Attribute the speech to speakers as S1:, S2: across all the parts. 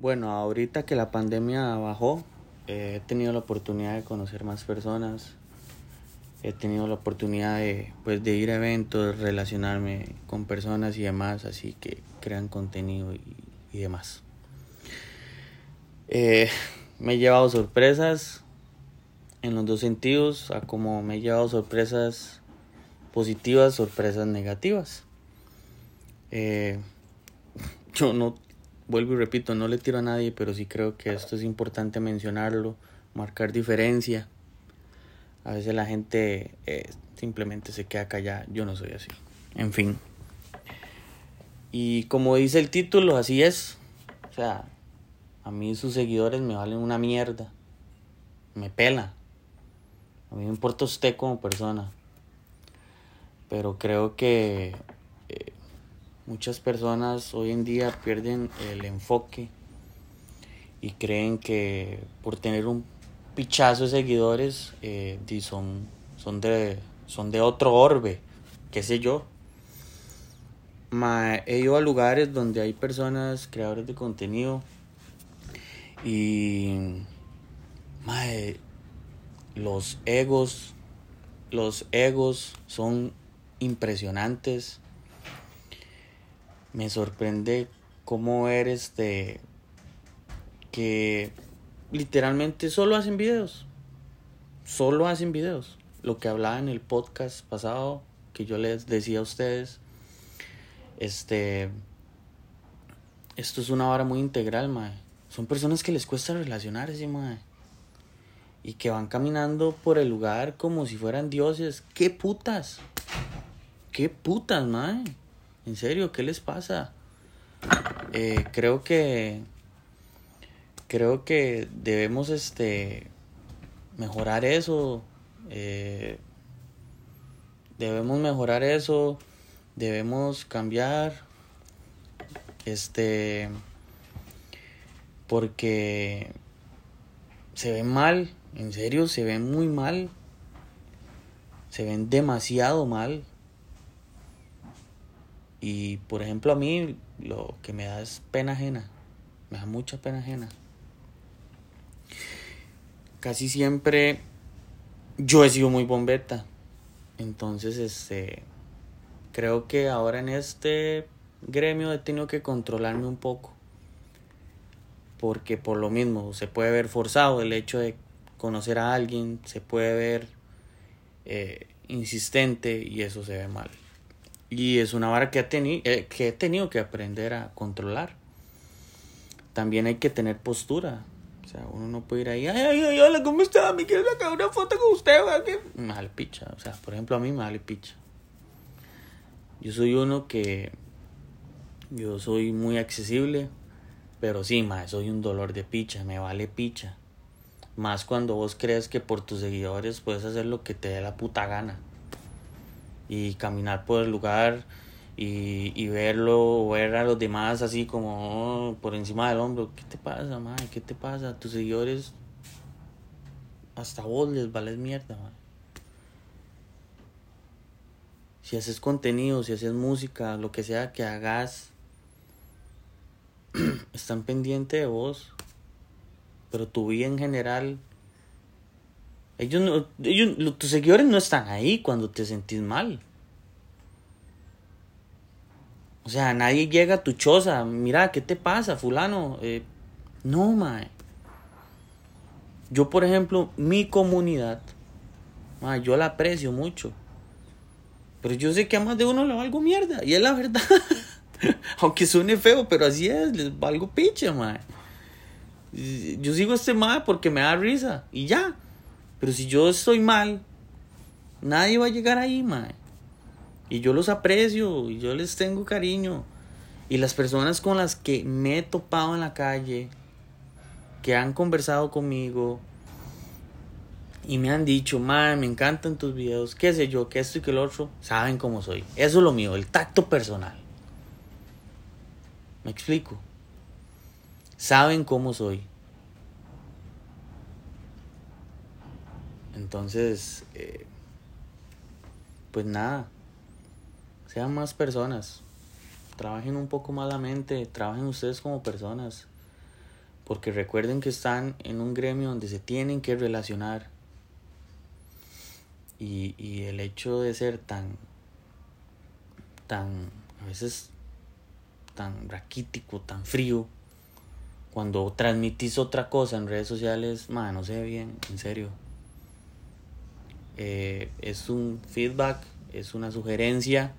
S1: Bueno, ahorita que la pandemia bajó, he tenido la oportunidad de conocer más personas, he tenido la oportunidad de, pues, de ir a eventos, relacionarme con personas y demás, así que crean contenido y, y demás. Eh, me he llevado sorpresas en los dos sentidos, a como me he llevado sorpresas positivas, sorpresas negativas. Eh, yo no vuelvo y repito, no le tiro a nadie, pero sí creo que esto es importante mencionarlo, marcar diferencia. A veces la gente eh, simplemente se queda callada, yo no soy así. En fin. Y como dice el título, así es. O sea, a mí sus seguidores me valen una mierda. Me pela. A mí me importa usted como persona. Pero creo que Muchas personas hoy en día pierden el enfoque y creen que por tener un pichazo de seguidores eh, son, son, de, son de otro orbe, qué sé yo. he ido a lugares donde hay personas, creadores de contenido y los egos, los egos son impresionantes me sorprende cómo eres de que literalmente solo hacen videos. Solo hacen videos. Lo que hablaba en el podcast pasado que yo les decía a ustedes. Este esto es una vara muy integral, mae. Son personas que les cuesta relacionarse, mae. Y que van caminando por el lugar como si fueran dioses. ¡Qué putas! ¡Qué putas, mae! En serio, ¿qué les pasa? Eh, creo que creo que debemos este mejorar eso. Eh, debemos mejorar eso. Debemos cambiar. Este porque se ven mal, en serio, se ven muy mal. Se ven demasiado mal. Y por ejemplo a mí lo que me da es pena ajena, me da mucha pena ajena. Casi siempre yo he sido muy bombeta, entonces este creo que ahora en este gremio he tenido que controlarme un poco. Porque por lo mismo se puede ver forzado el hecho de conocer a alguien, se puede ver eh, insistente y eso se ve mal. Y es una vara que, ha eh, que he tenido que aprender a controlar. También hay que tener postura. O sea, uno no puede ir ahí, ay, ay, ay, hola, ¿cómo está? Me quiero sacar una foto con usted. Me vale picha. O sea, por ejemplo, a mí me vale picha. Yo soy uno que. Yo soy muy accesible, pero sí, soy un dolor de picha, me vale picha. Más cuando vos crees que por tus seguidores puedes hacer lo que te dé la puta gana y caminar por el lugar y, y verlo, ver a los demás así como oh, por encima del hombro. ¿Qué te pasa, madre? ¿Qué te pasa? Tus seguidores, hasta vos les vales mierda, madre. Si haces contenido, si haces música, lo que sea que hagas, están pendientes de vos. Pero tu vida en general ellos no, ellos, tus seguidores no están ahí cuando te sentís mal. O sea, nadie llega a tu choza. Mira, ¿qué te pasa, fulano? Eh, no, mae. Yo, por ejemplo, mi comunidad, mae, yo la aprecio mucho. Pero yo sé que a más de uno le valgo mierda. Y es la verdad. Aunque suene feo, pero así es. Les valgo picha, mae. Yo sigo este mae porque me da risa. Y ya. Pero si yo estoy mal, nadie va a llegar ahí, mae. Y yo los aprecio, y yo les tengo cariño. Y las personas con las que me he topado en la calle, que han conversado conmigo, y me han dicho, mae, me encantan tus videos, qué sé yo, que esto y que lo otro, saben cómo soy. Eso es lo mío, el tacto personal. ¿Me explico? Saben cómo soy. Entonces, eh, pues nada, sean más personas, trabajen un poco más la mente, trabajen ustedes como personas. Porque recuerden que están en un gremio donde se tienen que relacionar. Y, y el hecho de ser tan, tan, a veces tan raquítico, tan frío, cuando transmitís otra cosa en redes sociales, man, no ve bien, en serio. Eh, es un feedback, es una sugerencia.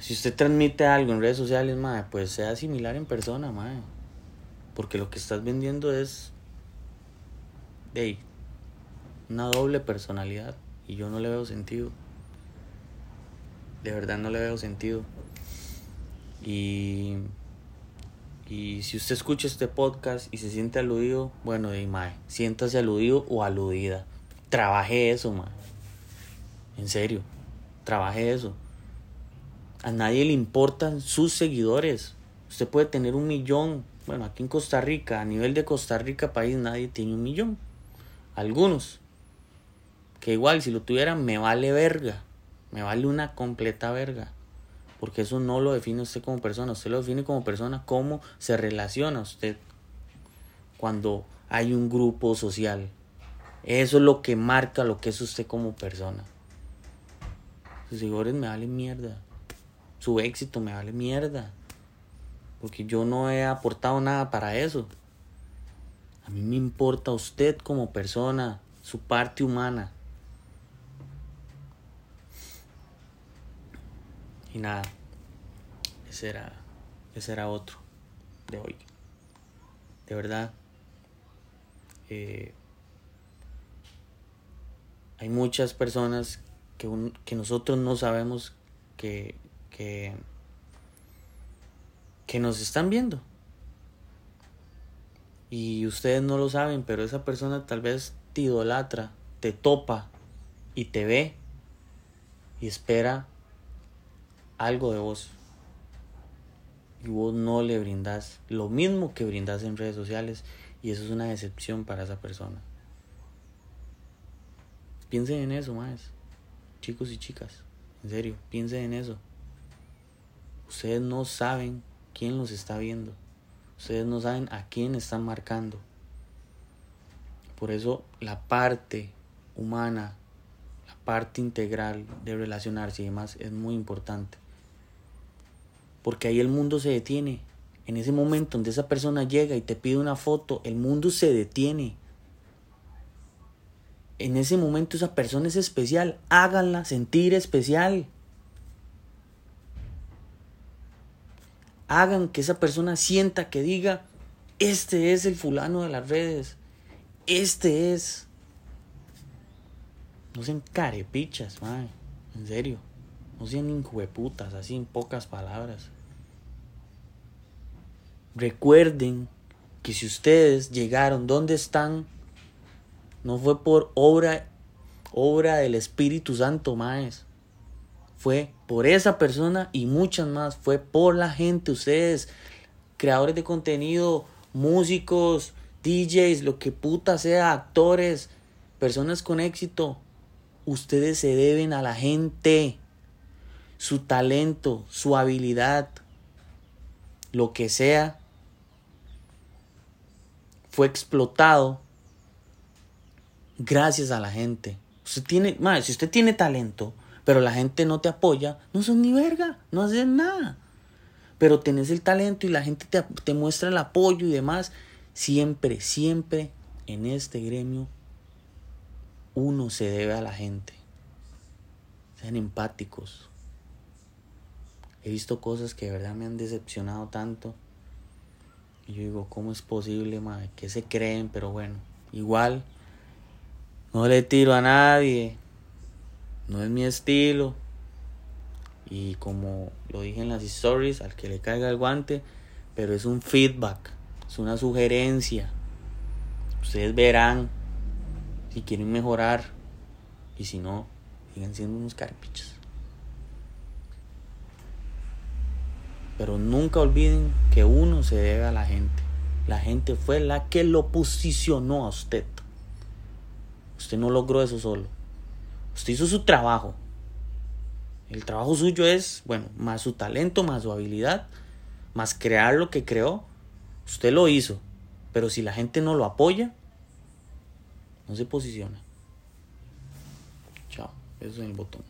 S1: Si usted transmite algo en redes sociales, madre, pues sea similar en persona, madre. Porque lo que estás vendiendo es de una doble personalidad. Y yo no le veo sentido. De verdad no le veo sentido. Y, y si usted escucha este podcast y se siente aludido, bueno, de mae, siéntase aludido o aludida. Trabaje eso, mae. En serio, trabaje eso. A nadie le importan sus seguidores. Usted puede tener un millón. Bueno, aquí en Costa Rica, a nivel de Costa Rica, país, nadie tiene un millón. Algunos. Que igual, si lo tuvieran, me vale verga. Me vale una completa verga. Porque eso no lo define usted como persona, usted lo define como persona, cómo se relaciona usted cuando hay un grupo social. Eso es lo que marca lo que es usted como persona. Sus seguidores me valen mierda. Su éxito me vale mierda. Porque yo no he aportado nada para eso. A mí me importa usted como persona, su parte humana. Y nada, ese era, ese era otro de hoy. De verdad, eh, hay muchas personas que, que nosotros no sabemos que, que, que nos están viendo. Y ustedes no lo saben, pero esa persona tal vez te idolatra, te topa y te ve y espera algo de vos y vos no le brindas lo mismo que brindas en redes sociales y eso es una decepción para esa persona. Piensen en eso, más chicos y chicas, en serio, piensen en eso. Ustedes no saben quién los está viendo, ustedes no saben a quién están marcando. Por eso la parte humana, la parte integral de relacionarse y demás es muy importante. Porque ahí el mundo se detiene. En ese momento donde esa persona llega y te pide una foto, el mundo se detiene. En ese momento esa persona es especial. Háganla sentir especial. Hagan que esa persona sienta que diga, este es el fulano de las redes. Este es. No sean carepichas, madre. En serio. No sean injueputas, así en pocas palabras. Recuerden que si ustedes llegaron donde están, no fue por obra, obra del Espíritu Santo, más. Fue por esa persona y muchas más. Fue por la gente, ustedes, creadores de contenido, músicos, DJs, lo que puta sea, actores, personas con éxito. Ustedes se deben a la gente. Su talento, su habilidad, lo que sea, fue explotado gracias a la gente. Usted tiene, madre, si usted tiene talento, pero la gente no te apoya, no son ni verga, no hacen nada. Pero tenés el talento y la gente te, te muestra el apoyo y demás. Siempre, siempre en este gremio uno se debe a la gente. Sean empáticos. He visto cosas que de verdad me han decepcionado tanto. Y yo digo, ¿cómo es posible, madre? ¿Qué se creen? Pero bueno, igual, no le tiro a nadie. No es mi estilo. Y como lo dije en las stories, al que le caiga el guante, pero es un feedback, es una sugerencia. Ustedes verán si quieren mejorar y si no, sigan siendo unos carpichos. Pero nunca olviden que uno se debe a la gente. La gente fue la que lo posicionó a usted. Usted no logró eso solo. Usted hizo su trabajo. El trabajo suyo es, bueno, más su talento, más su habilidad, más crear lo que creó. Usted lo hizo, pero si la gente no lo apoya, no se posiciona. Chao, eso es el botón.